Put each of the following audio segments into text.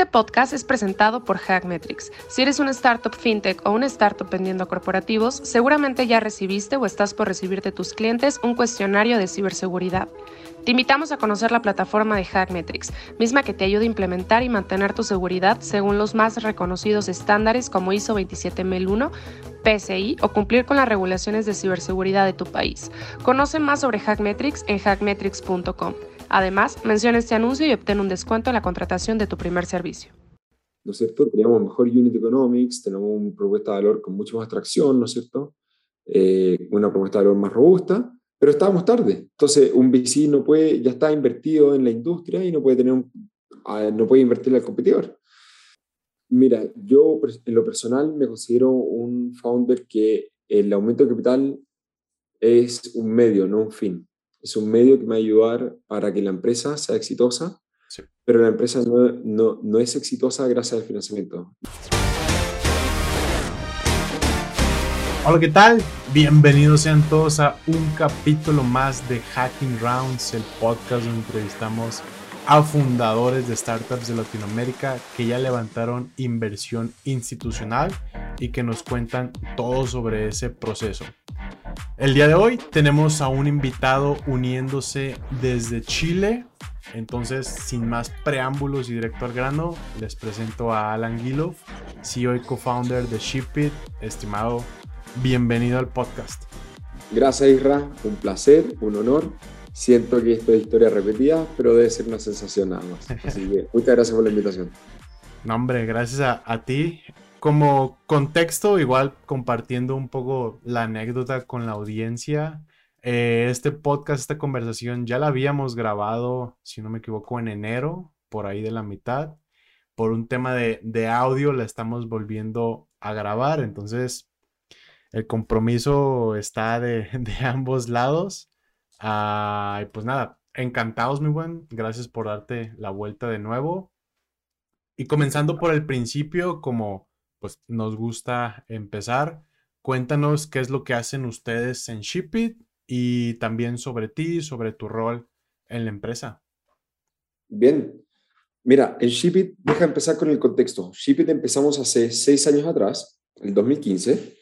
Este podcast es presentado por Hackmetrics. Si eres una startup fintech o una startup vendiendo a corporativos, seguramente ya recibiste o estás por recibir de tus clientes un cuestionario de ciberseguridad. Te invitamos a conocer la plataforma de Hackmetrics, misma que te ayuda a implementar y mantener tu seguridad según los más reconocidos estándares como ISO 27001, PCI o cumplir con las regulaciones de ciberseguridad de tu país. Conoce más sobre Hackmetrics en hackmetrics.com. Además, menciona este anuncio y obtén un descuento en la contratación de tu primer servicio. ¿No es cierto? Teníamos mejor unit economics, tenemos una propuesta de valor con mucho más atracción, ¿no es cierto? Eh, una propuesta de valor más robusta, pero estábamos tarde. Entonces, un VC no puede, ya está invertido en la industria y no puede, tener un, no puede invertirle al competidor. Mira, yo en lo personal me considero un founder que el aumento de capital es un medio, no un fin es un medio que me va a ayudar para que la empresa sea exitosa, pero la empresa no, no, no es exitosa gracias al financiamiento. Hola, ¿qué tal? Bienvenidos sean todos a un capítulo más de Hacking Rounds, el podcast donde entrevistamos a fundadores de startups de Latinoamérica que ya levantaron inversión institucional y que nos cuentan todo sobre ese proceso. El día de hoy tenemos a un invitado uniéndose desde Chile. Entonces, sin más preámbulos y directo al grano, les presento a Alan Gilov, CEO y co-founder de Shipit. Estimado, bienvenido al podcast. Gracias, Isra. Un placer, un honor. Siento que esto es historia repetida, pero debe ser una sensación nada más. Así que muchas gracias por la invitación. No, hombre, gracias a, a ti como contexto, igual compartiendo un poco la anécdota con la audiencia, eh, este podcast, esta conversación ya la habíamos grabado, si no me equivoco, en enero, por ahí de la mitad. Por un tema de, audio la estamos volviendo a grabar, entonces el compromiso está de, ambos lados. Y pues nada, encantados, mi buen. Gracias por darte la vuelta de nuevo. Y comenzando por el principio, como pues nos gusta empezar. Cuéntanos qué es lo que hacen ustedes en Shipit y también sobre ti, sobre tu rol en la empresa. Bien, mira, en Shipit, deja empezar con el contexto. Shipit empezamos hace seis años atrás, el 2015,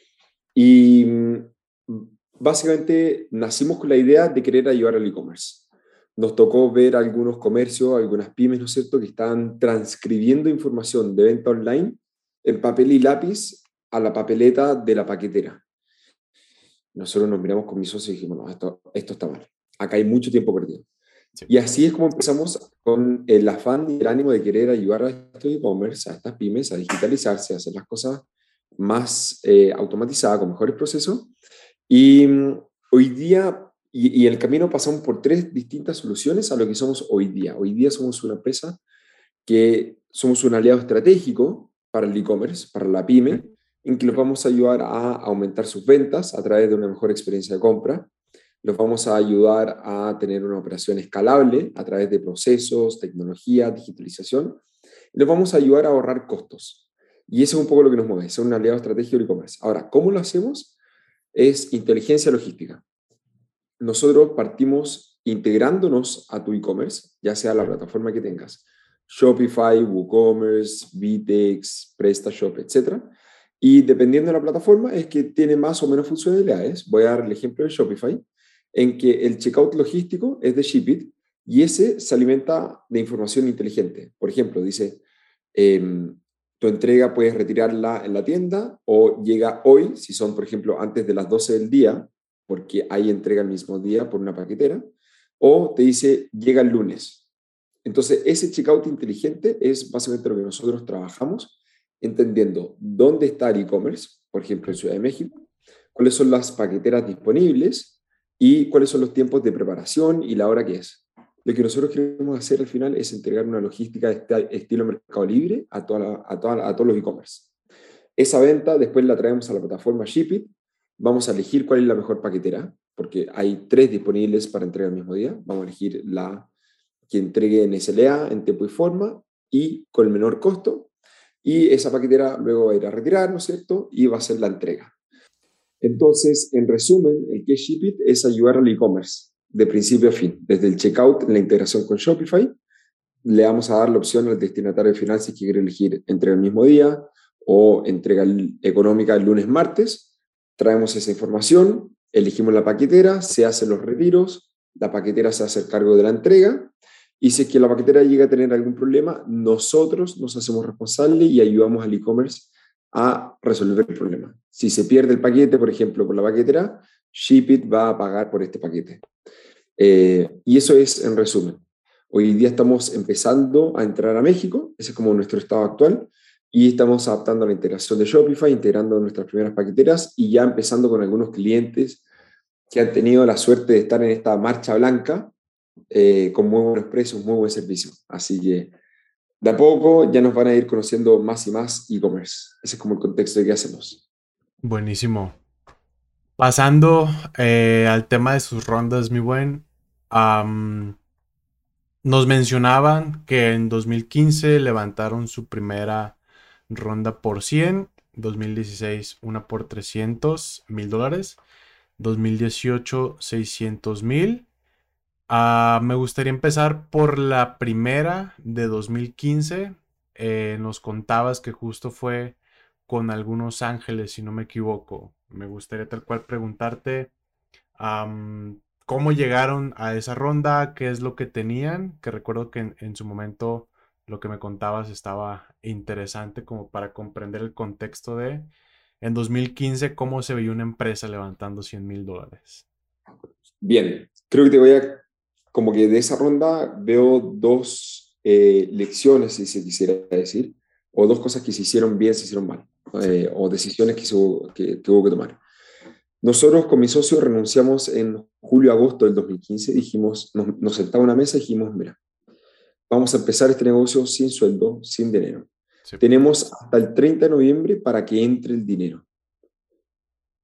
y mm, básicamente nacimos con la idea de querer ayudar al e-commerce. Nos tocó ver algunos comercios, algunas pymes, ¿no es cierto?, que están transcribiendo información de venta online en papel y lápiz a la papeleta de la paquetera. Nosotros nos miramos con mis socios y dijimos, no, esto, esto está mal. Acá hay mucho tiempo perdido. Y así es como empezamos con el afán y el ánimo de querer ayudar a estos e-commerce, a estas pymes, a digitalizarse, a hacer las cosas más eh, automatizadas, con mejores procesos. Y mm, hoy día, y, y el camino pasamos por tres distintas soluciones a lo que somos hoy día. Hoy día somos una empresa que somos un aliado estratégico para el e-commerce, para la pyme, en que los vamos a ayudar a aumentar sus ventas a través de una mejor experiencia de compra. Los vamos a ayudar a tener una operación escalable a través de procesos, tecnología, digitalización. Y los vamos a ayudar a ahorrar costos. Y eso es un poco lo que nos mueve, ser un aliado estratégico de e-commerce. Ahora, ¿cómo lo hacemos? Es inteligencia logística. Nosotros partimos integrándonos a tu e-commerce, ya sea la plataforma que tengas, Shopify, WooCommerce, Vitex, PrestaShop, etc. Y dependiendo de la plataforma es que tiene más o menos funcionalidades. Voy a dar el ejemplo de Shopify, en que el checkout logístico es de Shipit y ese se alimenta de información inteligente. Por ejemplo, dice, em, tu entrega puedes retirarla en la tienda o llega hoy, si son, por ejemplo, antes de las 12 del día, porque hay entrega el mismo día por una paquetera, o te dice, llega el lunes. Entonces, ese checkout inteligente es básicamente lo que nosotros trabajamos, entendiendo dónde está el e-commerce, por ejemplo, en Ciudad de México, cuáles son las paqueteras disponibles y cuáles son los tiempos de preparación y la hora que es. Lo que nosotros queremos hacer al final es entregar una logística este estilo Mercado Libre a, toda a, a todos los e-commerce. Esa venta después la traemos a la plataforma Shipit, vamos a elegir cuál es la mejor paquetera, porque hay tres disponibles para entrega el mismo día. Vamos a elegir la que entregue en SLA, en tiempo y forma, y con el menor costo, y esa paquetera luego va a ir a retirar, ¿no es cierto? Y va a ser la entrega. Entonces, en resumen, el que Shipit es ayudar al e-commerce de principio a fin, desde el checkout, la integración con Shopify, le vamos a dar la opción al destinatario final si quiere elegir entrega el mismo día o entrega económica el lunes, martes. Traemos esa información, elegimos la paquetera, se hacen los retiros, la paquetera se hace el cargo de la entrega y si es que la paquetera llega a tener algún problema, nosotros nos hacemos responsables y ayudamos al e-commerce a resolver el problema. Si se pierde el paquete, por ejemplo, por la paquetera, Shipit va a pagar por este paquete. Eh, y eso es en resumen. Hoy día estamos empezando a entrar a México, ese es como nuestro estado actual, y estamos adaptando la integración de Shopify, integrando nuestras primeras paqueteras y ya empezando con algunos clientes que han tenido la suerte de estar en esta marcha blanca eh, con muy buenos precios, muy buen servicio. Así que de a poco ya nos van a ir conociendo más y más e-commerce. Ese es como el contexto de qué hacemos. Buenísimo. Pasando eh, al tema de sus rondas, mi buen, nos mencionaban que en 2015 levantaron su primera ronda por 100, 2016 una por 300 mil dólares, 2018 600 mil. Ah, me gustaría empezar por la primera de 2015. Eh, nos contabas que justo fue con algunos ángeles, si no me equivoco. Me gustaría tal cual preguntarte cómo llegaron a esa ronda, qué es lo que tenían, que recuerdo que en su momento lo que me contabas estaba interesante como para comprender el contexto de, en 2015, cómo se veía una empresa levantando 100 mil dólares. Bien, creo que te voy a, como que de esa ronda veo dos eh, lecciones, si se quisiera decir, o dos cosas que se hicieron bien, se hicieron mal, eh, o decisiones que, se, que, que hubo que tomar. Nosotros con mi socio renunciamos en julio-agosto del 2015, dijimos, nos, nos sentamos a una mesa y dijimos, mira, vamos a empezar este negocio sin sueldo, sin dinero. Tenemos hasta el 30 de noviembre para que entre el dinero.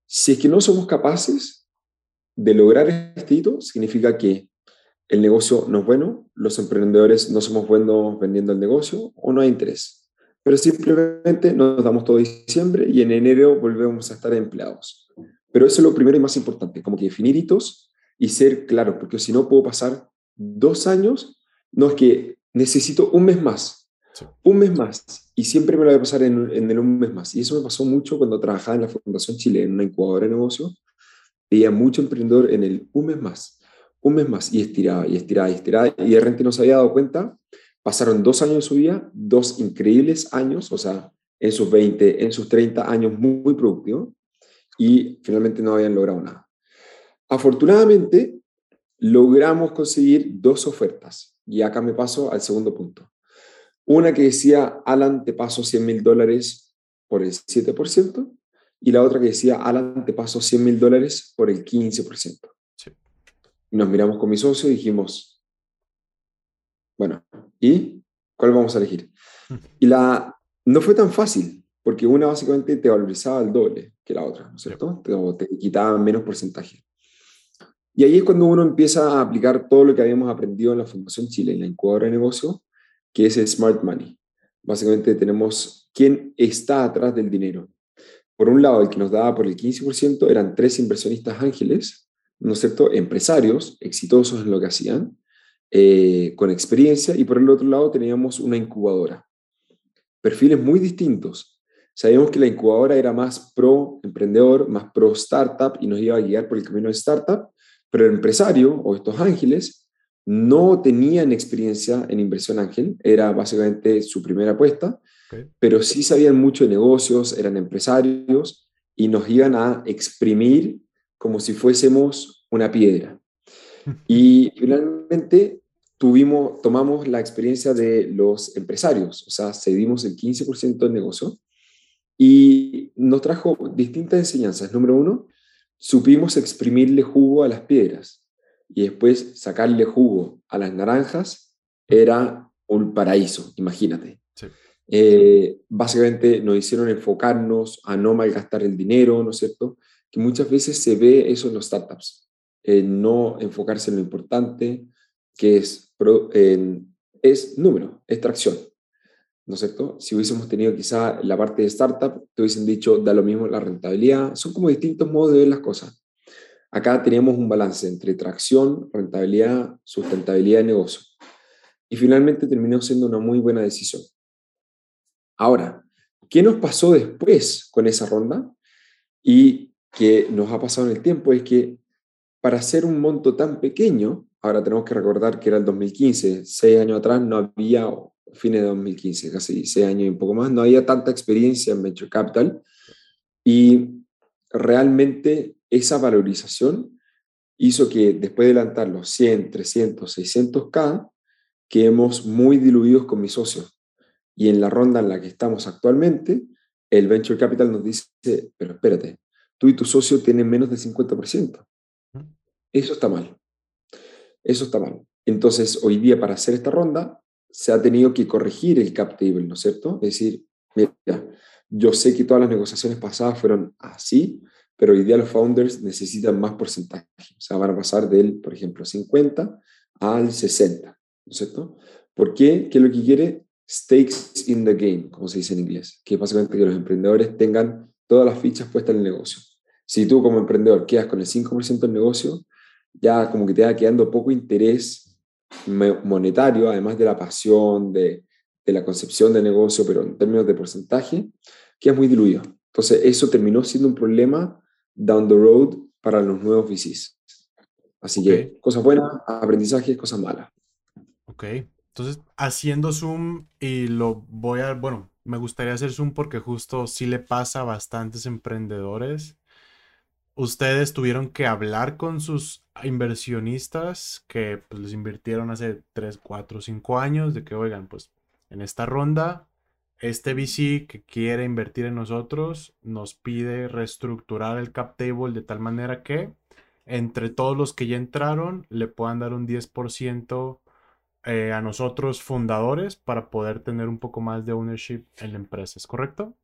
Si es que no somos capaces de lograr este hito, significa que el negocio no es bueno, los emprendedores no somos buenos vendiendo el negocio o no hay interés. Pero simplemente nos damos todo diciembre y en enero volvemos a estar empleados. Pero eso es lo primero y más importante, como que definir hitos y ser claro, porque si no puedo pasar dos años, no es que necesito un mes más, un mes más, y siempre me lo voy a pasar en, en, el un mes más. Y eso me pasó mucho cuando trabajaba en la Fundación Chile, en una incubadora de negocios, veía mucho emprendedor en el un mes más, un mes más, y estiraba, y estiraba, y estiraba, y de repente no se había dado cuenta, pasaron dos años de su vida, dos increíbles años, o sea, en sus 20, en sus 30 años muy, muy productivos, y finalmente no habían logrado nada. Afortunadamente, logramos conseguir dos ofertas y acá me paso al segundo punto. Una que decía, Alan, te paso 100 mil dólares por el 7%, y la otra que decía, Alan, te paso 100 mil dólares por el 15%. Nos miramos con mi socio y dijimos, bueno, ¿y cuál vamos a elegir? Y la, no fue tan fácil, porque una básicamente te valorizaba el doble que la otra, ¿no es cierto? Te, te quitaba menos porcentaje. Y ahí es cuando uno empieza a aplicar todo lo que habíamos aprendido en la Fundación Chile, en la incubadora de negocio, que es el Smart Money. Básicamente tenemos quién está atrás del dinero. Por un lado, el que nos daba por el 15% eran tres inversionistas ángeles, ¿no es cierto? Empresarios exitosos en lo que hacían, eh, con experiencia, y por el otro lado teníamos una incubadora. Perfiles muy distintos. Sabíamos que la incubadora era más pro emprendedor, más pro startup y nos iba a guiar por el camino de startup, pero el empresario o estos ángeles no tenían experiencia en inversión ángel, era básicamente su primera apuesta, pero sí sabían mucho de negocios, eran empresarios y nos iban a exprimir como si fuésemos una piedra. Y finalmente tuvimos, tomamos la experiencia de los empresarios, o sea, cedimos el 15% del negocio y nos trajo distintas enseñanzas. Número uno, supimos exprimirle jugo a las piedras y después sacarle jugo a las naranjas era un paraíso, imagínate. Eh, básicamente nos hicieron enfocarnos a no malgastar el dinero, ¿no es cierto? Muchas veces se ve eso en los startups, no enfocarse en lo importante, que es, es número, extracción. ¿no es cierto? Si hubiésemos tenido quizá la parte de startup, te hubiesen dicho, da lo mismo la rentabilidad, son como distintos modos de ver las cosas. Acá teníamos un balance entre tracción, rentabilidad, sustentabilidad de negocio. Y finalmente terminó siendo una muy buena decisión. Ahora, ¿qué nos pasó después con esa ronda? Y que nos ha pasado en el tiempo es que para hacer un monto tan pequeño, ahora tenemos que recordar que era el 2015, seis años atrás no había, fines de 2015, casi seis años y un poco más, no había tanta experiencia en Venture Capital y realmente esa valorización hizo que después de levantar los 100, 300, 600K, quedemos muy diluidos con mis socios. Y en la ronda en la que estamos actualmente, el Venture Capital nos dice, pero espérate, tú y tu socio tienen menos del 50%. Eso está mal. Eso está mal. Entonces, hoy día para hacer esta ronda, se ha tenido que corregir el cap table, ¿no es cierto? Es decir, mira, yo sé que todas las negociaciones pasadas fueron así, pero hoy día los founders necesitan más porcentaje. O sea, van a pasar del, por ejemplo, 50 al 60, ¿no es cierto? ¿Por qué? ¿Qué es lo que quiere? Stakes in the game, como se dice en inglés, que básicamente que los emprendedores tengan todas las fichas puestas en el negocio. Si tú como emprendedor quedas con el 5% del negocio, ya como que te va quedando poco interés monetario, además de la pasión, de, de la concepción del negocio, pero en términos de porcentaje, queda muy diluido. Entonces, eso terminó siendo un problema down the road para los nuevos VCs. Así que cosas buenas, aprendizaje, cosas malas. Ok, entonces haciendo zoom y lo voy a, bueno, me gustaría hacer zoom porque justo sí le pasa a bastantes emprendedores. Ustedes tuvieron que hablar con sus inversionistas que pues, les invirtieron hace 3, 4, 5 años de que, oigan, pues en esta ronda este VC que quiere invertir en nosotros nos pide reestructurar el cap table de tal manera que entre todos los que ya entraron le puedan dar un 10% eh, a nosotros fundadores para poder tener un poco más de ownership en la empresa. ¿Es correcto?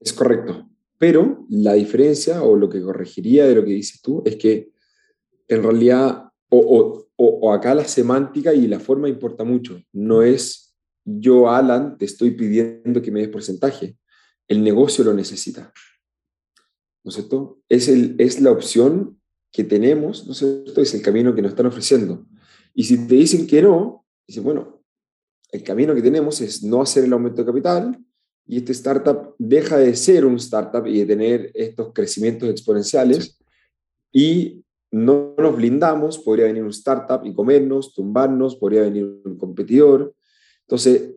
Es correcto. Pero la diferencia o lo que corregiría de lo que dices tú es que en realidad o, o acá la semántica y la forma importa mucho. No es yo, Alan, te estoy pidiendo que me des porcentaje. El negocio lo necesita. ¿No es cierto? Es, el, es la opción que tenemos, ¿no es cierto? Es el camino que nos están ofreciendo. Y si te dicen que no, dices, bueno, el camino que tenemos es no hacer el aumento de capital y este startup deja de ser un startup y de tener estos crecimientos exponenciales y no nos blindamos, podría venir un startup y comernos, tumbarnos, podría venir un competidor, entonces,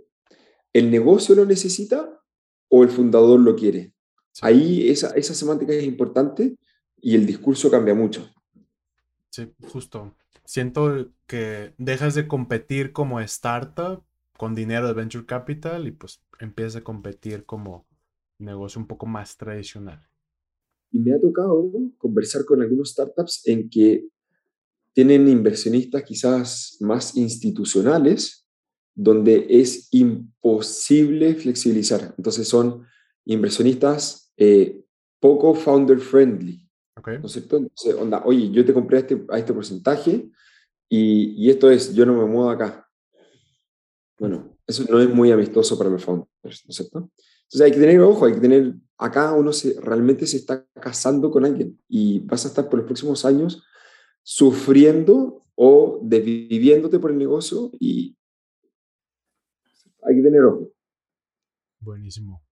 ¿el negocio lo necesita o el fundador lo quiere? Ahí esa, esa semántica es importante y el discurso cambia mucho. Sí, justo. Siento que dejas de competir como startup con dinero de venture capital y pues empiezas a competir como negocio un poco más tradicional. Y me ha tocado conversar con algunos startups en que tienen inversionistas quizás más institucionales donde es imposible flexibilizar. Entonces son inversionistas eh, poco founder friendly. ¿No es cierto? Entonces, onda, oye, yo te compré a este, a este porcentaje y, y, esto es, yo no me muevo acá. Bueno, eso no es muy amistoso para los founders, ¿no es cierto? Entonces hay que tener ojo, hay que tener, acá uno se, realmente se está casando con alguien y vas a estar por los próximos años sufriendo o desviviéndote por el negocio y, hay que tener ojo. Buenísimo.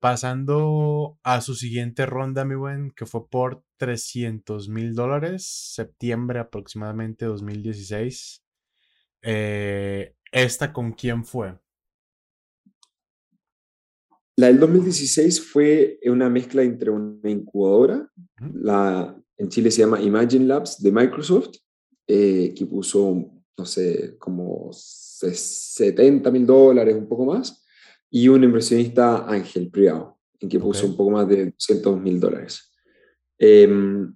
Pasando a su siguiente ronda, mi buen, que fue por 300 mil dólares, septiembre aproximadamente 2016. Eh, ¿Esta con quién fue? La del 2016 fue una mezcla entre una incubadora, la, en Chile se llama Imagine Labs de Microsoft, eh, que puso, no sé, como 70 mil dólares, un poco más, y un inversionista ángel privado, en que puso un poco más de 200 mil dólares. Em,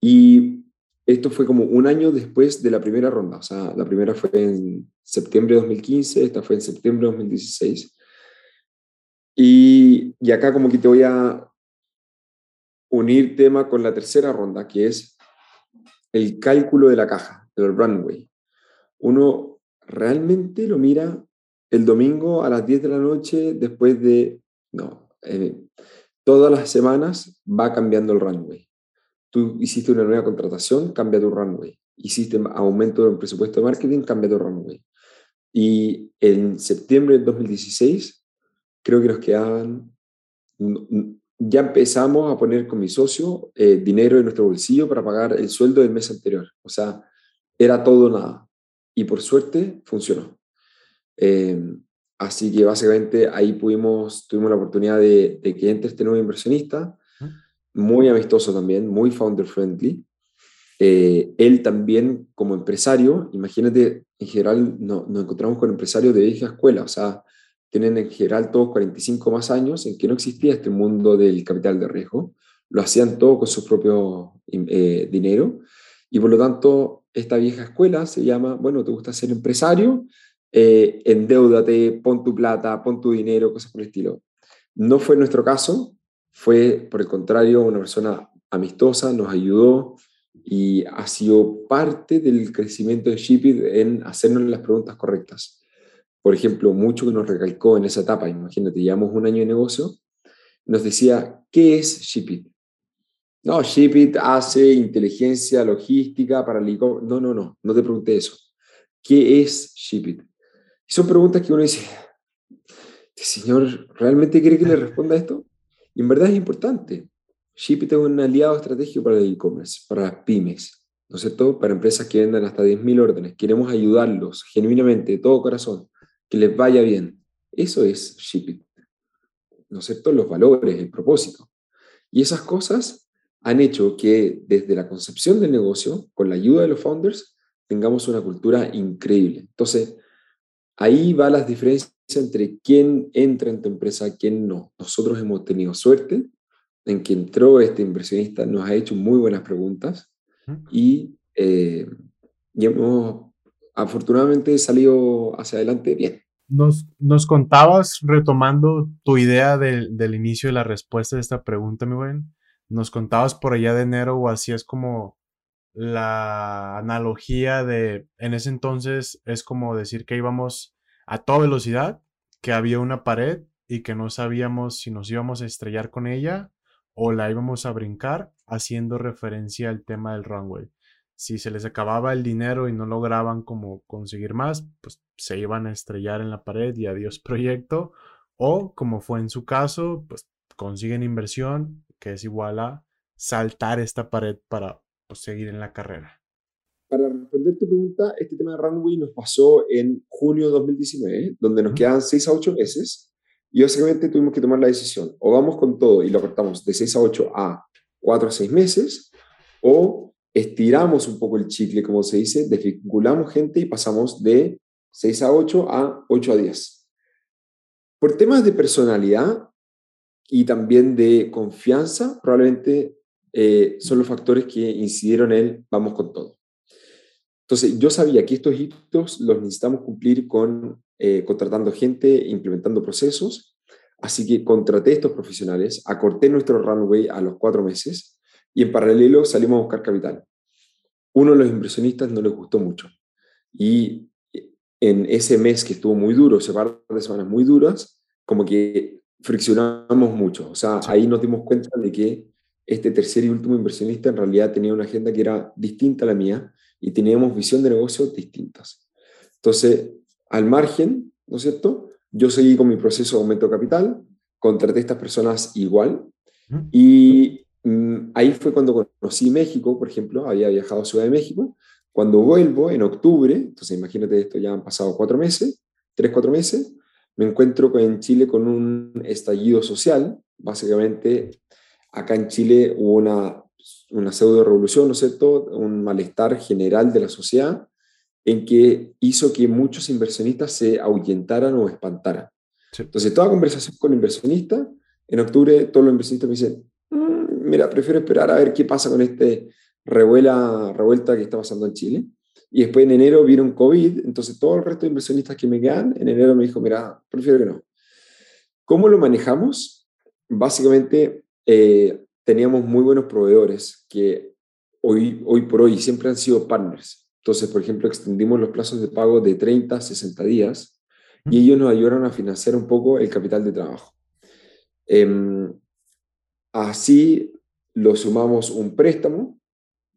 y esto fue como un año después de la primera ronda, o sea, la primera fue en septiembre de 2015, esta fue en septiembre de 2016. Y, y acá como que te voy a unir tema con la tercera ronda, que es el cálculo de la caja, del runway. Uno realmente lo mira el domingo a las 10 de la noche después de, no, eh, todas las semanas va cambiando el runway. Tú hiciste una nueva contratación, cambia tu runway. Hiciste aumento del presupuesto de marketing, cambia tu runway. y en septiembre del 2016 creo que nos quedaban, ya empezamos a poner con mi socio eh, dinero en nuestro bolsillo para pagar el sueldo del mes anterior. O sea, era todo nada. Y por suerte funcionó. Em, así que básicamente ahí pudimos, tuvimos la oportunidad de, que entre este nuevo inversionista, muy amistoso también, muy founder friendly. Eh, él también como empresario, imagínate, en general no, nos encontramos con empresarios de vieja escuela, o sea, tienen en general todos 45 más años en que no existía este mundo del capital de riesgo, lo hacían todo con su propio eh, dinero y por lo tanto esta vieja escuela se llama, bueno, te gusta ser empresario, eh, pon tu plata, pon tu dinero, cosas por el estilo. No fue nuestro caso, fue por el contrario una persona amistosa, nos ayudó y ha sido parte del crecimiento de Shipit en hacernos las preguntas correctas. Por ejemplo, mucho que nos recalcó en esa etapa, imagínate, llevamos un año de negocio, nos decía, ¿qué es Shipit? No, Shipit hace inteligencia logística para el No, no, no, no te pregunté eso. ¿Qué es Shipit? Y son preguntas que uno dice, ¿este señor realmente quiere que le responda esto? Y en verdad es importante. Shipit es un aliado estratégico para el e-commerce, para las pymes, ¿no es cierto? Para empresas que vendan hasta 10.000 órdenes. Queremos ayudarlos genuinamente, de todo corazón, que les vaya bien. Eso es Shipit, ¿no es cierto? Los valores, el propósito. Y esas cosas han hecho que desde la concepción del negocio, con la ayuda de los founders, tengamos una cultura increíble. Entonces, ahí va las diferencias entre quién entra en tu empresa, quién no. Nosotros hemos tenido suerte en que entró este inversionista, nos ha hecho muy buenas preguntas y, eh, hemos afortunadamente salido hacia adelante bien. Nos, nos contabas, retomando tu idea del, del, inicio de la respuesta de esta pregunta, mi buen, nos contabas por allá de enero o así es como la analogía de, en ese entonces es como decir que íbamos a toda velocidad, que había una pared y que no sabíamos si nos íbamos a estrellar con ella o la íbamos a brincar, haciendo referencia al tema del runway. Si se les acababa el dinero y no lograban como conseguir más, pues se iban a estrellar en la pared y adiós proyecto. O como fue en su caso, pues consiguen inversión, que es igual a saltar esta pared para seguir en la carrera. Para responder tu pregunta, este tema de runway nos pasó en junio de 2019, donde nos quedan 6 a 8 meses y básicamente tuvimos que tomar la decisión, o vamos con todo y lo cortamos de 6 a 8 a 4 a 6 meses, o estiramos un poco el chicle, como se dice, desvinculamos gente y pasamos de 6 a 8 a 8 a 10. Por temas de personalidad y también de confianza, probablemente eh, son los factores que incidieron en vamos con todo. Entonces, yo sabía que estos hitos los necesitamos cumplir con eh, contratando gente, implementando procesos. Así que contraté estos profesionales, acorté nuestro runway a los cuatro meses y en paralelo salimos a buscar capital. Uno de los inversionistas no les gustó mucho. Y en ese mes que estuvo muy duro, ese par de semanas muy duras, como que friccionamos mucho. O sea, ahí nos dimos cuenta de que este tercer y último inversionista en realidad tenía una agenda que era distinta a la mía y teníamos visión de negocios distintas. Entonces, al margen, ¿no es cierto? Yo seguí con mi proceso de aumento de capital, contraté a estas personas igual y mm, ahí fue cuando conocí México, por ejemplo, había viajado a Ciudad de México. Cuando vuelvo en octubre, entonces imagínate esto, ya han pasado cuatro meses, tres, cuatro meses, me encuentro en Chile con un estallido social. Básicamente, acá en Chile hubo una, una pseudo revolución, ¿no es cierto? Un malestar general de la sociedad en que hizo que muchos inversionistas se ahuyentaran o espantaran. Entonces, toda conversación con inversionistas, en octubre todos los inversionistas me dicen, mm, mira, prefiero esperar a ver qué pasa con este revuela, revuelta que está pasando en Chile. Y después en enero vieron COVID, entonces todo el resto de inversionistas que me quedan, en enero me dijo, mira, prefiero que no. ¿Cómo lo manejamos? Básicamente eh, teníamos muy buenos proveedores que hoy, hoy por hoy siempre han sido partners. Entonces, por ejemplo, extendimos los plazos de pago de 30 a 60 días y ellos nos ayudaron a financiar un poco el capital de trabajo. Em, así lo sumamos un préstamo,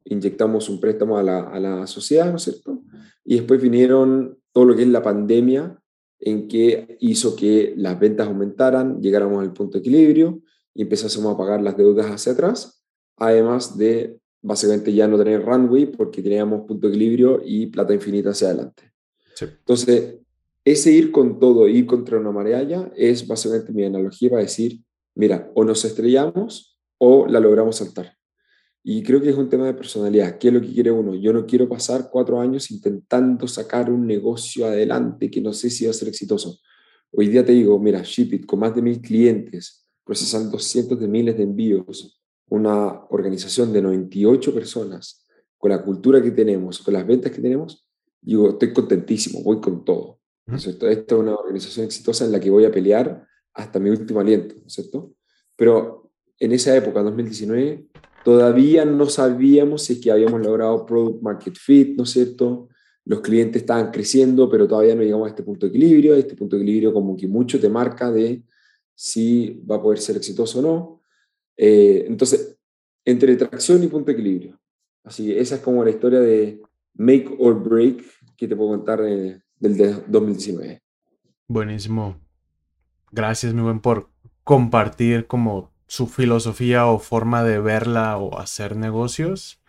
inyectamos un préstamo a la, a la, sociedad, ¿no es cierto? Y después vinieron todo lo que es la pandemia, en que hizo que las ventas aumentaran, llegáramos al punto de equilibrio y empezásemos a pagar las deudas hacia atrás, además de básicamente ya no tener runway porque teníamos punto de equilibrio y plata infinita hacia adelante. Entonces, ese ir con todo, ir contra una marea ya, es básicamente mi analogía para decir, mira, o nos estrellamos o la logramos saltar. Y creo que es un tema de personalidad. ¿Qué es lo que quiere uno? Yo no quiero pasar cuatro años intentando sacar un negocio adelante que no sé si va a ser exitoso. Hoy día te digo, mira, Shipit, con más de mil clientes, procesando cientos de miles de envíos, una organización de 98 personas, con la cultura que tenemos, con las ventas que tenemos, digo, estoy contentísimo, voy con todo. ¿no es cierto? Esta es una organización exitosa en la que voy a pelear hasta mi último aliento, ¿no es cierto? Pero en esa época, 2019, todavía no sabíamos si es que habíamos logrado product market fit, ¿no es cierto? Los clientes estaban creciendo, pero todavía no llegamos a este punto de equilibrio. Este punto de equilibrio como que mucho te marca de si va a poder ser exitoso o no. Eh, entonces, entre tracción y punto de equilibrio. Así que esa es como la historia de make or break que te puedo contar del 2019. Buenísimo. Gracias, mi buen, por compartir como su filosofía o forma de verla o hacer negocios.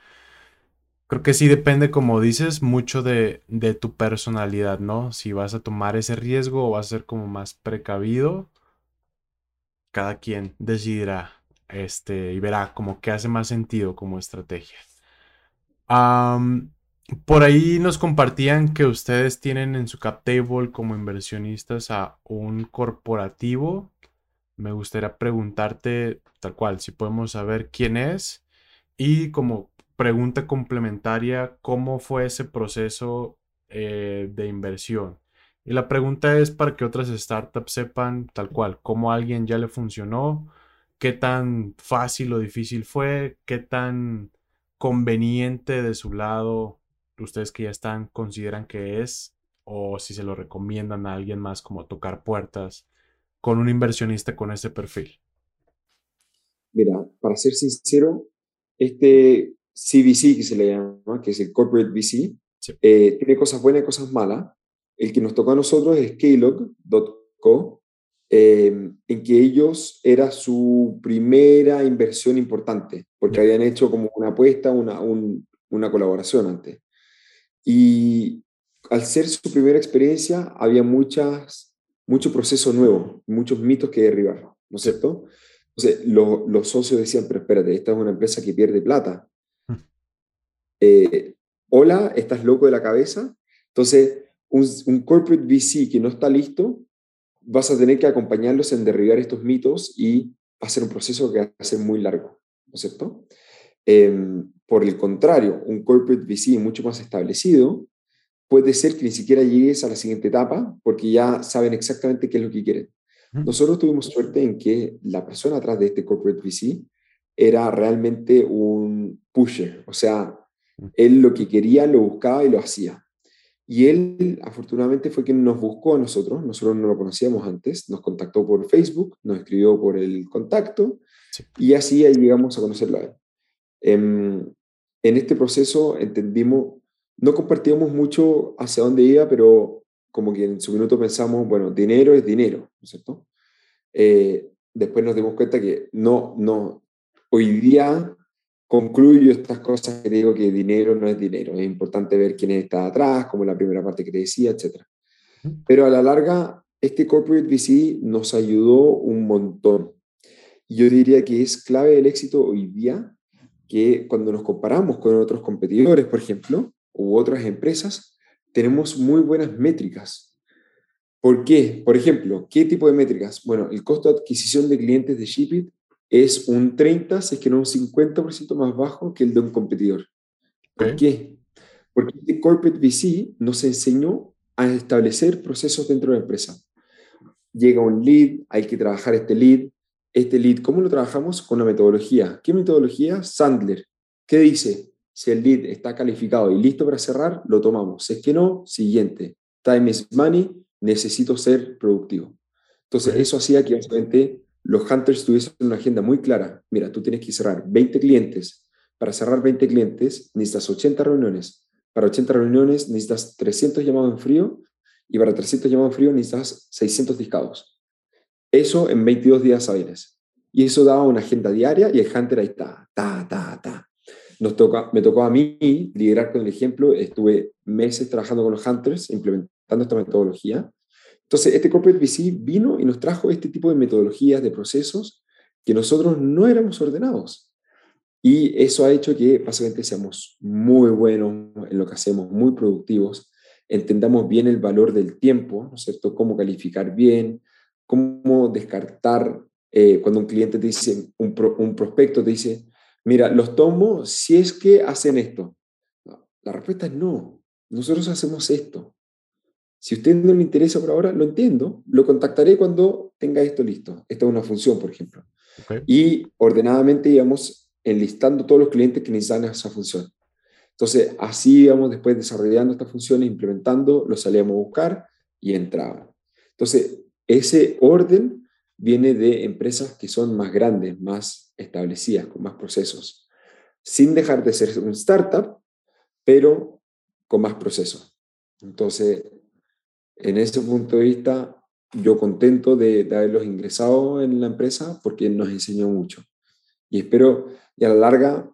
Creo que sí depende, como dices, mucho de, de tu personalidad, ¿no? Si vas a tomar ese riesgo o vas a ser como más precavido, cada quien decidirá este, y verá como que hace más sentido como estrategia. por ahí nos compartían que ustedes tienen en su cap table como inversionistas a un corporativo. Me gustaría preguntarte tal cual, si podemos saber quién es y como pregunta complementaria, ¿cómo fue ese proceso eh, de inversión? Y la pregunta es para que otras startups sepan tal cual, cómo a alguien ya le funcionó qué tan fácil o difícil fue, qué tan conveniente de su lado ustedes que ya están consideran que es o si se lo recomiendan a alguien más como tocar puertas con un inversionista con ese perfil. Mira, para ser sincero, este CVC que se le llama, que es el Corporate VC, eh, tiene cosas buenas y cosas malas. El que nos tocó a nosotros es Keylog.co, Em, en que ellos era su primera inversión importante, porque habían hecho como una apuesta, una, una colaboración antes. Y al ser su primera experiencia, había muchas, mucho proceso nuevo, muchos mitos que derribar, ¿no es cierto? Entonces, los socios decían, pero espérate, esta es una empresa que pierde plata. Mm. Eh, hola, ¿estás loco de la cabeza? Entonces, un, un corporate VC que no está listo vas a tener que acompañarlos en derribar estos mitos y hacer un proceso que va a ser muy largo, ¿no es cierto? Em, por el contrario, un corporate VC mucho más establecido puede ser que ni siquiera llegues a la siguiente etapa porque ya saben exactamente qué es lo que quieren. Nosotros tuvimos suerte en que la persona atrás de este corporate VC era realmente un pusher, o sea, él lo que quería lo buscaba y lo hacía. Y él, afortunadamente, fue quien nos buscó a nosotros. Nosotros no lo conocíamos antes. Nos contactó por Facebook, nos escribió por el contacto y así llegamos a conocerlo a él. En, em, en este proceso entendimos, no compartíamos mucho hacia dónde iba, pero como que en su minuto pensamos, bueno, dinero es dinero, ¿no es cierto? Eh, después nos dimos cuenta que no, no, hoy día concluyo estas cosas que digo que dinero no es dinero. Es importante ver quién está atrás, como la primera parte que te decía, etc. Pero a la larga, este corporate VC nos ayudó un montón. Yo diría que es clave del éxito hoy día que cuando nos comparamos con otros competidores, por ejemplo, u otras empresas, tenemos muy buenas métricas. ¿Por qué? Por ejemplo, ¿qué tipo de métricas? Bueno, el costo de adquisición de clientes de Shipit es un 30, si es que no un 50% más bajo que el de un competidor. ¿Por qué? Porque este Corporate VC nos enseñó a establecer procesos dentro de la empresa. Llega un lead, hay que trabajar este lead. Este lead, ¿cómo lo trabajamos? Con una metodología. ¿Qué metodología? Sandler. ¿Qué dice? Si el lead está calificado y listo para cerrar, lo tomamos. Si es que no, siguiente. Time is money, necesito ser productivo. Entonces, eso hacía que obviamente los hunters tuviesen una agenda muy clara. Mira, tú tienes que cerrar 20 clientes. Para cerrar 20 clientes necesitas 80 reuniones. Para 80 reuniones necesitas 300 llamados en frío Y para 300 llamados fríos necesitas 600 discados. Eso en 22 días hábiles. Y eso daba una agenda diaria y el Hunter ahí está, ta, ta, ta. Nos toca, me tocó a mí liderar con el ejemplo. Estuve meses trabajando con los Hunters, implementando esta metodología. Entonces, este Corporate VC vino y nos trajo este tipo de metodologías, de procesos que nosotros no éramos ordenados. Y eso ha hecho que básicamente seamos muy buenos en lo que hacemos, muy productivos, entendamos bien el valor del tiempo, ¿no es cierto? Cómo calificar bien, cómo descartar eh, cuando un cliente te dice, un, un, prospecto te dice, mira, los tomo si es que hacen esto. La respuesta es no, nosotros hacemos esto. Si a usted no le interesa por ahora, lo entiendo, lo contactaré cuando tenga esto listo. Esta es una función, por ejemplo. Y ordenadamente íbamos enlistando todos los clientes que necesitan esa función. Entonces, así íbamos después desarrollando estas funciones, implementando, los salíamos a buscar y entraban. Entonces, ese orden viene de empresas que son más grandes, más establecidas, con más procesos, sin dejar de ser un startup, pero con más procesos. Entonces, en ese punto de vista, yo contento de, de, haberlos ingresado en la empresa porque nos enseñó mucho. Y espero, y a la larga,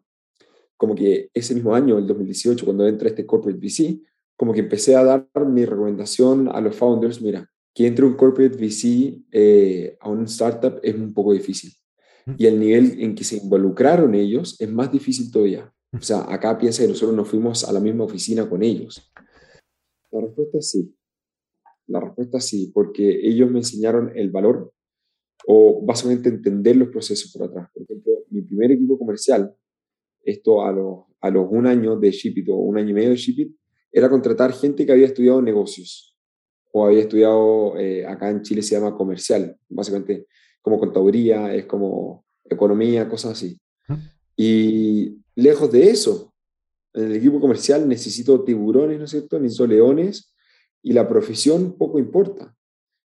como que ese mismo año, el 2018, cuando entra este corporate VC, como que empecé a dar mi recomendación a los founders, mira, que entre un corporate VC eh, a un startup es un poco difícil. Y el nivel en que se involucraron ellos es más difícil todavía. O sea, acá piensa que nosotros nos fuimos a la misma oficina con ellos. La respuesta es sí. La respuesta sí, porque ellos me enseñaron el valor o básicamente entender los procesos por atrás. Por ejemplo, mi primer equipo comercial, esto a los, a los un año de Shipit o un año y medio de Shipit, era contratar gente que había estudiado negocios o había estudiado, eh, acá en Chile se llama comercial, básicamente como contaduría, es como economía, cosas así. Y lejos de eso, en el equipo comercial necesito tiburones, ¿no es cierto? Necesito leones y la profesión poco importa.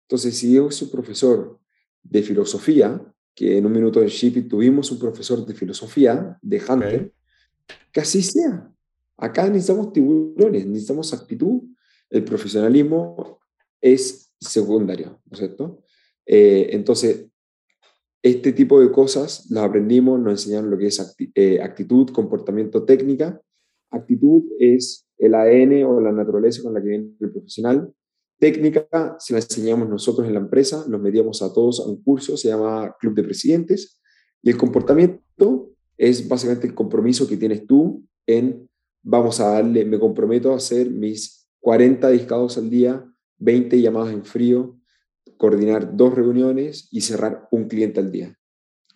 Entonces, si yo soy profesor de filosofía, que en un minuto de Shipping tuvimos un profesor de filosofía, de Hunter, que así sea. Acá necesitamos tiburones, necesitamos actitud. El profesionalismo es secundario, ¿no es cierto? Eh, entonces, este tipo de cosas las aprendimos, nos enseñaron lo que es eh, actitud, comportamiento, técnica. Actitud es el ADN o la naturaleza con la que viene el profesional. Técnica se la enseñamos nosotros en la empresa, nos metíamos a todos a un curso, se llama Club de Presidentes, y el comportamiento es básicamente el compromiso que tienes tú en, vamos a darle, me comprometo a hacer mis 40 discados al día, 20 llamadas en frío, coordinar dos reuniones y cerrar un cliente al día.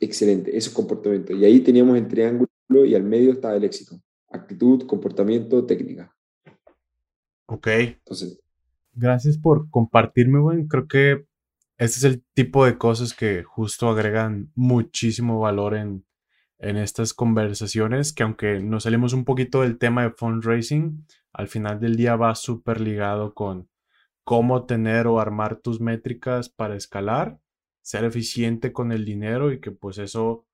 Excelente, ese es comportamiento. Y ahí teníamos el triángulo y al medio estaba el éxito. Actitud, comportamiento, técnica. Ok. Entonces, Gracias por compartirme, güey. Creo que este es el tipo de cosas que justo agregan muchísimo valor en, en estas conversaciones, que aunque nos salimos un poquito del tema de fundraising, al final del día va súper ligado con cómo tener o armar tus métricas para escalar, ser eficiente con el dinero y que pues eso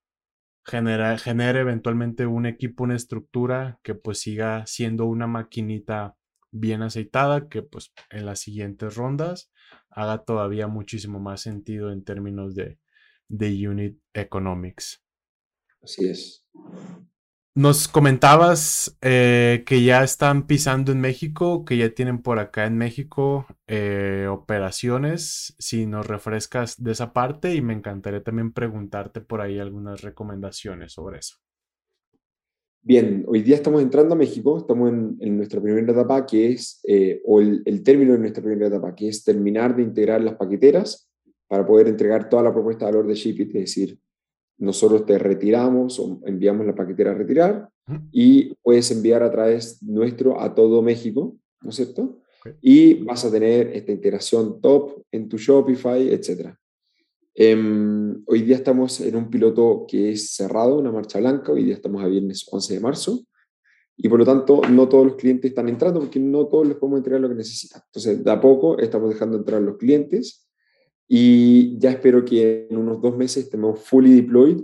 genera, genere eventualmente un equipo, una estructura que pues siga siendo una maquinita bien aceitada que pues en las siguientes rondas haga todavía muchísimo más sentido en términos de, de unit economics. Así es. Nos comentabas eh, que ya están pisando en México, que ya tienen por acá en México eh, operaciones. Si nos refrescas de esa parte y me encantaría también preguntarte por ahí algunas recomendaciones sobre eso. Bien, hoy día estamos entrando a México, estamos en, nuestra primera etapa, que es, eh, o el, término de nuestra primera etapa, que es terminar de integrar las paqueteras para poder entregar toda la propuesta de valor de Shipit, es decir, nosotros te retiramos o enviamos la paquetera a retirar y puedes enviar a través nuestro a todo México, ¿no es cierto? Y vas a tener esta integración top en tu Shopify, etcétera. Em, hoy día estamos en un piloto que es cerrado, una marcha blanca, hoy día estamos a viernes 11 de marzo, y por lo tanto no todos los clientes están entrando porque no todos les podemos entregar lo que necesitan. Entonces, de a poco estamos dejando entrar los clientes y ya espero que en unos dos meses estemos fully deployed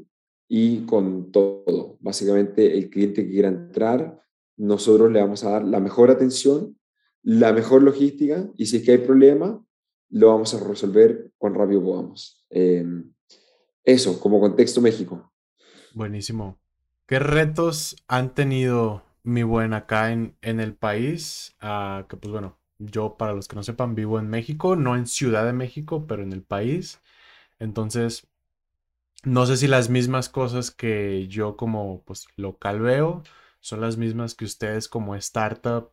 y con todo. Básicamente, el cliente que quiera entrar, nosotros le vamos a dar la mejor atención, la mejor logística y si es que hay problema, lo vamos a resolver cuán rápido podamos. Em, eso, como contexto México. Buenísimo. ¿Qué retos han tenido mi buen acá en, en el país? Ah, que pues bueno, yo para los que no sepan vivo en México, no en Ciudad de México, pero en el país. Entonces, no sé si las mismas cosas que yo como pues, local veo son las mismas que ustedes como startup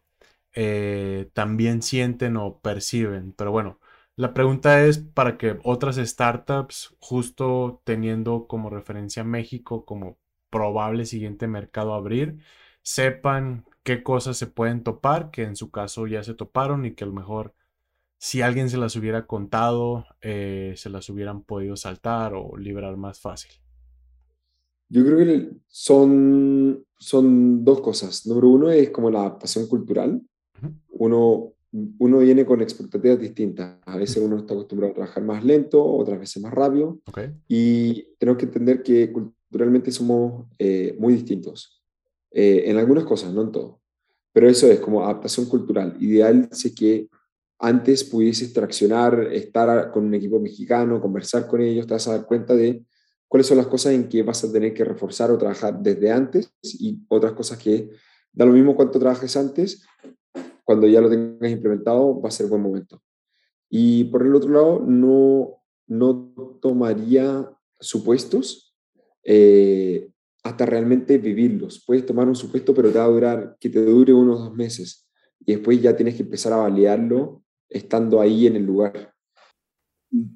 eh, también sienten o perciben. Pero bueno, la pregunta es para que otras startups, justo teniendo como referencia México como probable siguiente mercado a abrir, sepan qué cosas se pueden topar, que en su caso ya se toparon y que a lo mejor si alguien se las hubiera contado, eh, se las hubieran podido saltar o liberar más fácil. Yo creo que son, son dos cosas. Número uno es como la adaptación cultural. Uno uno viene con expectativas distintas. A veces uno está acostumbrado a trabajar más lento, otras veces más rápido. Y tenemos que entender que culturalmente somos eh, muy distintos. Eh, en algunas cosas, no en todo. Pero eso es como adaptación cultural. Ideal si que antes pudieses traccionar, estar con un equipo mexicano, conversar con ellos, te vas a dar cuenta de cuáles son las cosas en que vas a tener que reforzar o trabajar desde antes y otras cosas que da lo mismo cuánto trabajes antes, cuando ya lo tengas implementado va a ser buen momento. Y por el otro lado, no, no tomaría supuestos eh, hasta realmente vivirlos. Puedes tomar un supuesto, pero te va a durar, que te dure unos dos meses. Y después ya tienes que empezar a validarlo estando ahí en el lugar.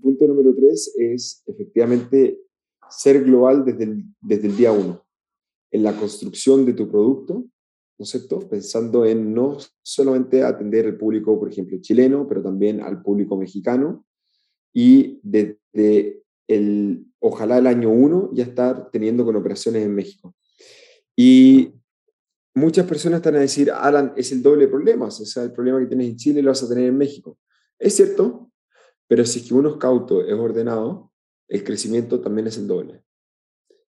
punto número tres es efectivamente ser global desde el, desde el día uno. En la construcción de tu producto, ¿no es cierto? Pensando en no solamente atender al público, por ejemplo, chileno, pero también al público mexicano y desde el, ojalá el año uno ya estar teniendo con operaciones en México. Y muchas personas están a decir, Alan, es el doble problema, o sea, el problema que tienes en Chile lo vas a tener en México. Es cierto, pero si es que uno es cauto, es ordenado, el crecimiento también es el doble.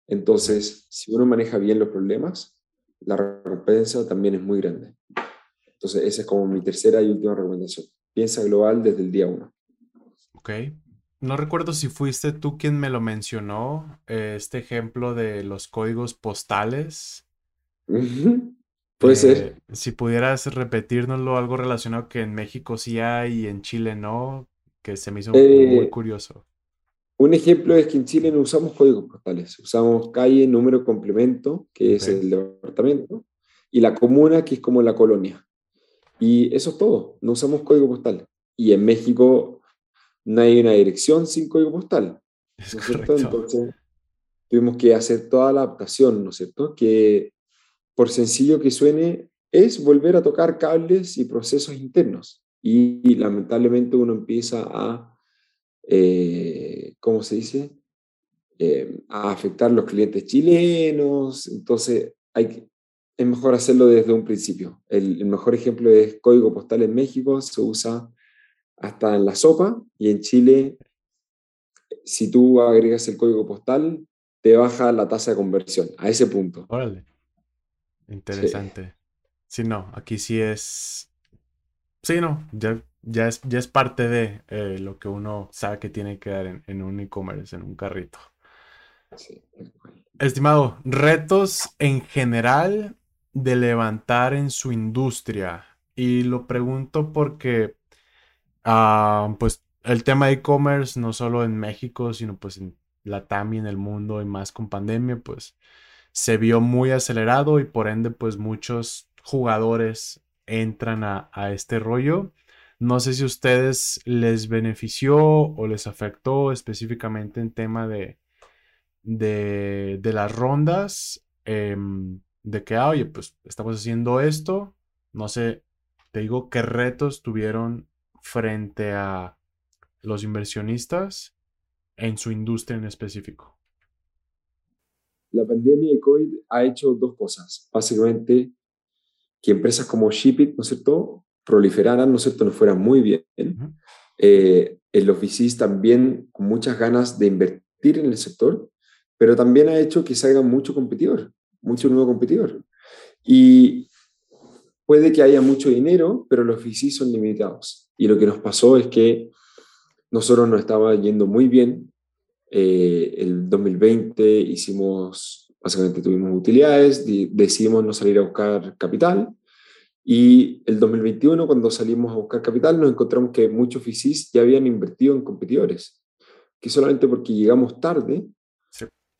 Entonces, si uno maneja bien los problemas, la recompensa también es muy grande. Entonces, esa es como mi tercera y última recomendación. Piensa global desde el día uno. Ok. No recuerdo si fuiste tú quien me lo mencionó, eh, este ejemplo de los códigos postales. Puede ser. Si pudieras repetirnoslo, algo relacionado que en México sí hay y en Chile no, que se me hizo muy eh, curioso. Un ejemplo es que en Chile no usamos códigos postales, usamos calle, número, complemento, que es el departamento, y la comuna, que es como la colonia. Y eso es todo, no usamos código postal. Y en México no hay una dirección sin código postal. Es Entonces tuvimos que hacer toda la adaptación, ¿no es cierto? Que por sencillo que suene, es volver a tocar cables y procesos internos. y lamentablemente uno empieza a eh, ¿cómo se dice? Eh, a afectar los clientes chilenos. Entonces, hay es mejor hacerlo desde un principio. El, mejor ejemplo es código postal en México, se usa hasta en la sopa y en Chile, si tú agregas el código postal, te baja la tasa de conversión a ese punto. Órale. Interesante. Sí. no, aquí sí es. Sí, no, ya ya es, ya es parte de eh, lo que uno sabe que tiene que dar en, un e-commerce, en un carrito. Estimado, retos en general de levantar en su industria. Y lo pregunto porque, ah, pues, el tema de e-commerce, no solo en México, sino pues en la TAM y en el mundo y más con pandemia, pues se vio muy acelerado y por ende, pues muchos jugadores entran a, a este rollo. No sé si a ustedes les benefició o les afectó específicamente en tema de, de, las rondas, em, de que, ah, oye, pues estamos haciendo esto, no sé, te digo qué retos tuvieron frente a los inversionistas en su industria en específico. La pandemia de COVID ha hecho dos cosas. Básicamente, que empresas como Shipit, ¿no es cierto?, proliferaran, ¿no es cierto?, nos fuera muy bien. Eh, los VCs también con muchas ganas de invertir en el sector, pero también ha hecho que salga mucho competidor, mucho nuevo competidor. Y puede que haya mucho dinero, pero los VC son limitados. Y lo que nos pasó es que nosotros nos estaba yendo muy bien. Eh, el 2020 hicimos, básicamente tuvimos utilidades, decidimos no salir a buscar capital. Y el 2021, cuando salimos a buscar capital, nos encontramos que muchos VCs ya habían invertido en competidores, que solamente porque llegamos tarde,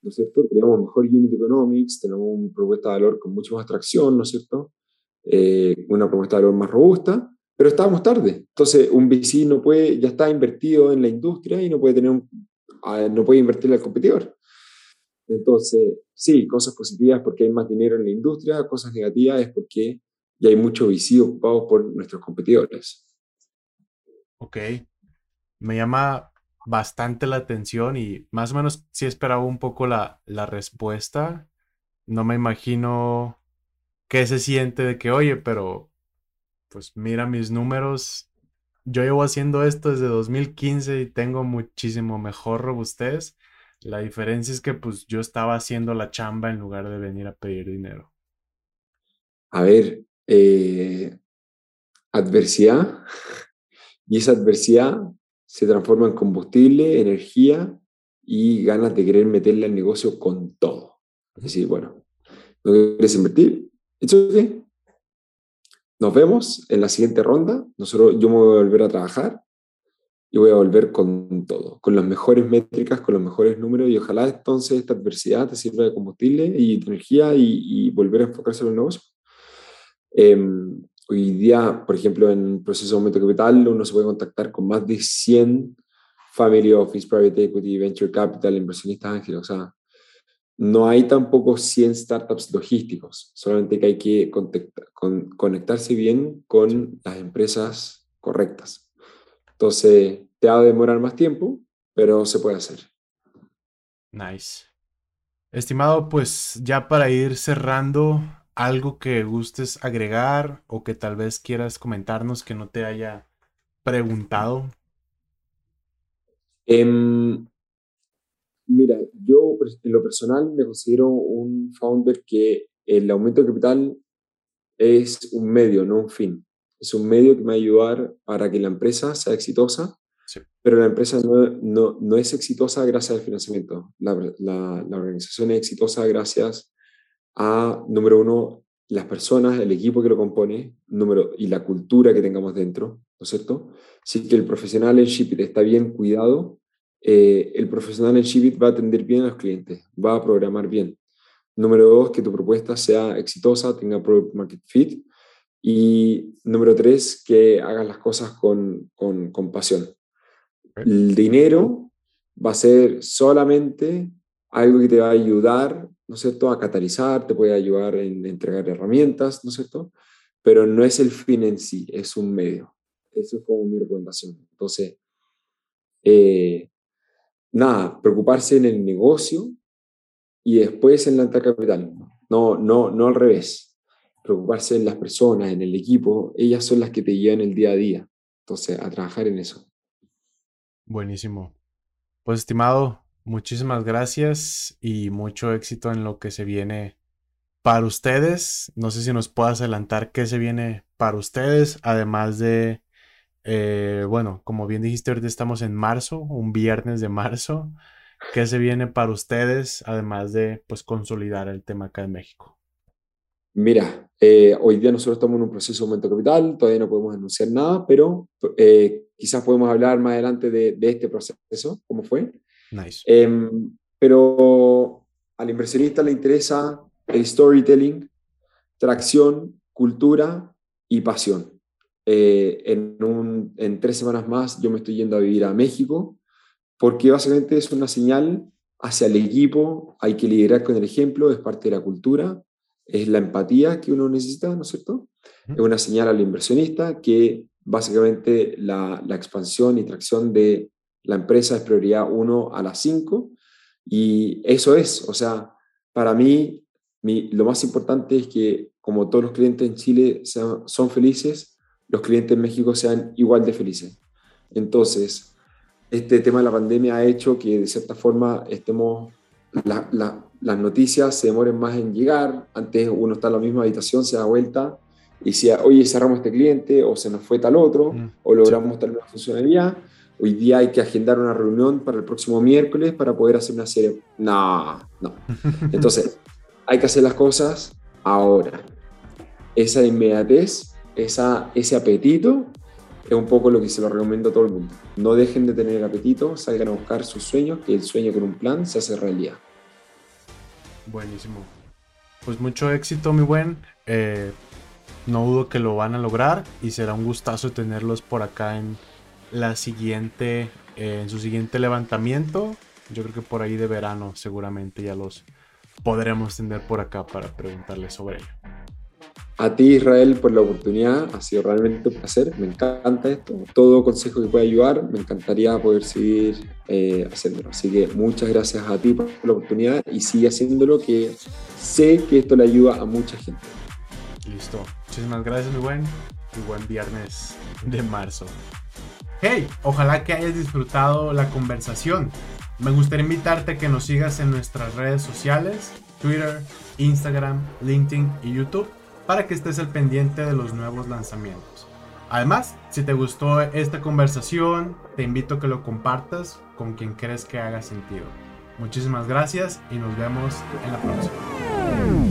¿no es cierto? Teníamos mejor unit economics, tenemos una propuesta de valor con mucho más atracción, ¿no es cierto? Eh, una propuesta de valor más robusta, pero estábamos tarde. Entonces, un VC no puede, ya está invertido en la industria y no puede, tener un, ah, no puede invertirle al competidor. Entonces, sí, cosas positivas porque hay más dinero en la industria, cosas negativas es porque ya hay mucho VC ocupado por nuestros competidores. Ok. Me llama bastante la atención y más o menos sí esperaba un poco la, la respuesta. No me imagino qué se siente de que, oye, pero pues mira mis números. Yo llevo haciendo esto desde 2015 y tengo muchísimo mejor robustez. La diferencia es que pues yo estaba haciendo la chamba en lugar de venir a pedir dinero. A ver, eh, adversidad y esa adversidad se transforma en combustible, energía y ganas de querer meterle al negocio con todo. Es decir, bueno, ¿no quieres invertir? ¿Eso qué? Nos vemos en la siguiente ronda. Nosotros, yo me voy a volver a trabajar y voy a volver con todo, con las mejores métricas, con los mejores números y ojalá entonces esta adversidad te sirva de combustible y de energía y, volver a enfocarse en los negocios. Em, hoy día, por ejemplo, en proceso de aumento de capital, uno se puede contactar con más de 100 family office, private equity, venture capital, inversionistas ángeles. O sea, no hay tampoco 100 startups logísticos, solamente que hay que conectarse bien con las empresas correctas. Entonces, te va a demorar más tiempo, pero se puede hacer. Nice. Estimado, pues ya para ir cerrando, algo que gustes agregar o que tal vez quieras comentarnos que no te haya preguntado. Em, Mira, yo en lo personal me considero un founder que el aumento de capital es un medio, no un fin. Es un medio que me va a ayudar para que la empresa sea exitosa, pero la empresa no, no, no, es exitosa gracias al financiamiento. La, la, la, organización es exitosa gracias a, número uno, las personas, el equipo que lo compone, número, y la cultura que tengamos dentro, ¿no es cierto? Si que el profesional en Shipit está bien cuidado, eh, el profesional en Shipit va a atender bien a los clientes, va a programar bien. Número dos, que tu propuesta sea exitosa, tenga product market fit. Y número tres, que hagas las cosas con, con, pasión. El dinero va a ser solamente algo que te va a ayudar, ¿no es cierto?, a catalizar, te puede ayudar en entregar herramientas, ¿no es cierto? Pero no es el fin en sí, es un medio. Eso es como mi recomendación. Entonces, eh, nada, preocuparse en el negocio y después en la capital. No, no, no al revés. Preocuparse en las personas, en el equipo, ellas son las que te llevan el día a día. Entonces, a trabajar en eso. Buenísimo. Pues, estimado, muchísimas gracias y mucho éxito en lo que se viene para ustedes. No sé si nos puedas adelantar qué se viene para ustedes, además de eh, bueno, como bien dijiste, ahorita estamos en marzo, un viernes de marzo. ¿Qué se viene para ustedes, además de pues, consolidar el tema acá en México? Mira, eh, hoy día nosotros estamos en un proceso de aumento capital, todavía no podemos anunciar nada, pero eh, quizás podemos hablar más adelante de, este proceso, cómo fue. Nice. Em, pero al inversionista le interesa el storytelling, tracción, cultura y pasión. Eh, en, un, en tres semanas más yo me estoy yendo a vivir a México, porque básicamente es una señal hacia el equipo, hay que liderar con el ejemplo, es parte de la cultura, es la empatía que uno necesita, ¿no es cierto? Es una señal al inversionista que básicamente la, la expansión y tracción de la empresa es prioridad 1 a las 5 y eso es, o sea, para mí mi, lo más importante es que como todos los clientes en Chile sean, son felices, los clientes en México sean igual de felices. Entonces, este tema de la pandemia ha hecho que de cierta forma estemos, las noticias se demoren más en llegar. Antes uno está en la misma habitación, se da vuelta y decía, oye, cerramos este cliente, o se nos fue tal otro, Mm, o logramos tal una funcionalidad. Hoy día hay que agendar una reunión para el próximo miércoles para poder hacer una serie. No, no. Entonces, hay que hacer las cosas ahora. Esa inmediatez, esa, ese apetito, es un poco lo que se lo recomiendo a todo el mundo. No dejen de tener apetito, salgan a buscar sus sueños, que el sueño con un plan se hace realidad. Buenísimo. Pues mucho éxito, mi buen. Eh, no dudo que lo van a lograr y será un gustazo tenerlos por acá en la siguiente, eh, en su siguiente levantamiento. Yo creo que por ahí de verano seguramente ya los podremos tener por acá para preguntarles sobre ello. A ti, Israel, por la oportunidad. Ha sido realmente un placer. Me encanta esto. Todo consejo que pueda ayudar, me encantaría poder seguir eh, haciéndolo. Así que muchas gracias a ti por la oportunidad y sigue haciéndolo, que sé que esto le ayuda a mucha gente. Listo. Muchísimas gracias, mi buen. Y buen viernes de marzo. Hey, ojalá que hayas disfrutado la conversación. Me gustaría invitarte a que nos sigas en nuestras redes sociales, Twitter, Instagram, LinkedIn y YouTube, para que estés al pendiente de los nuevos lanzamientos. Además, si te gustó esta conversación, te invito a que lo compartas con quien crees que haga sentido. Muchísimas gracias y nos vemos en la próxima.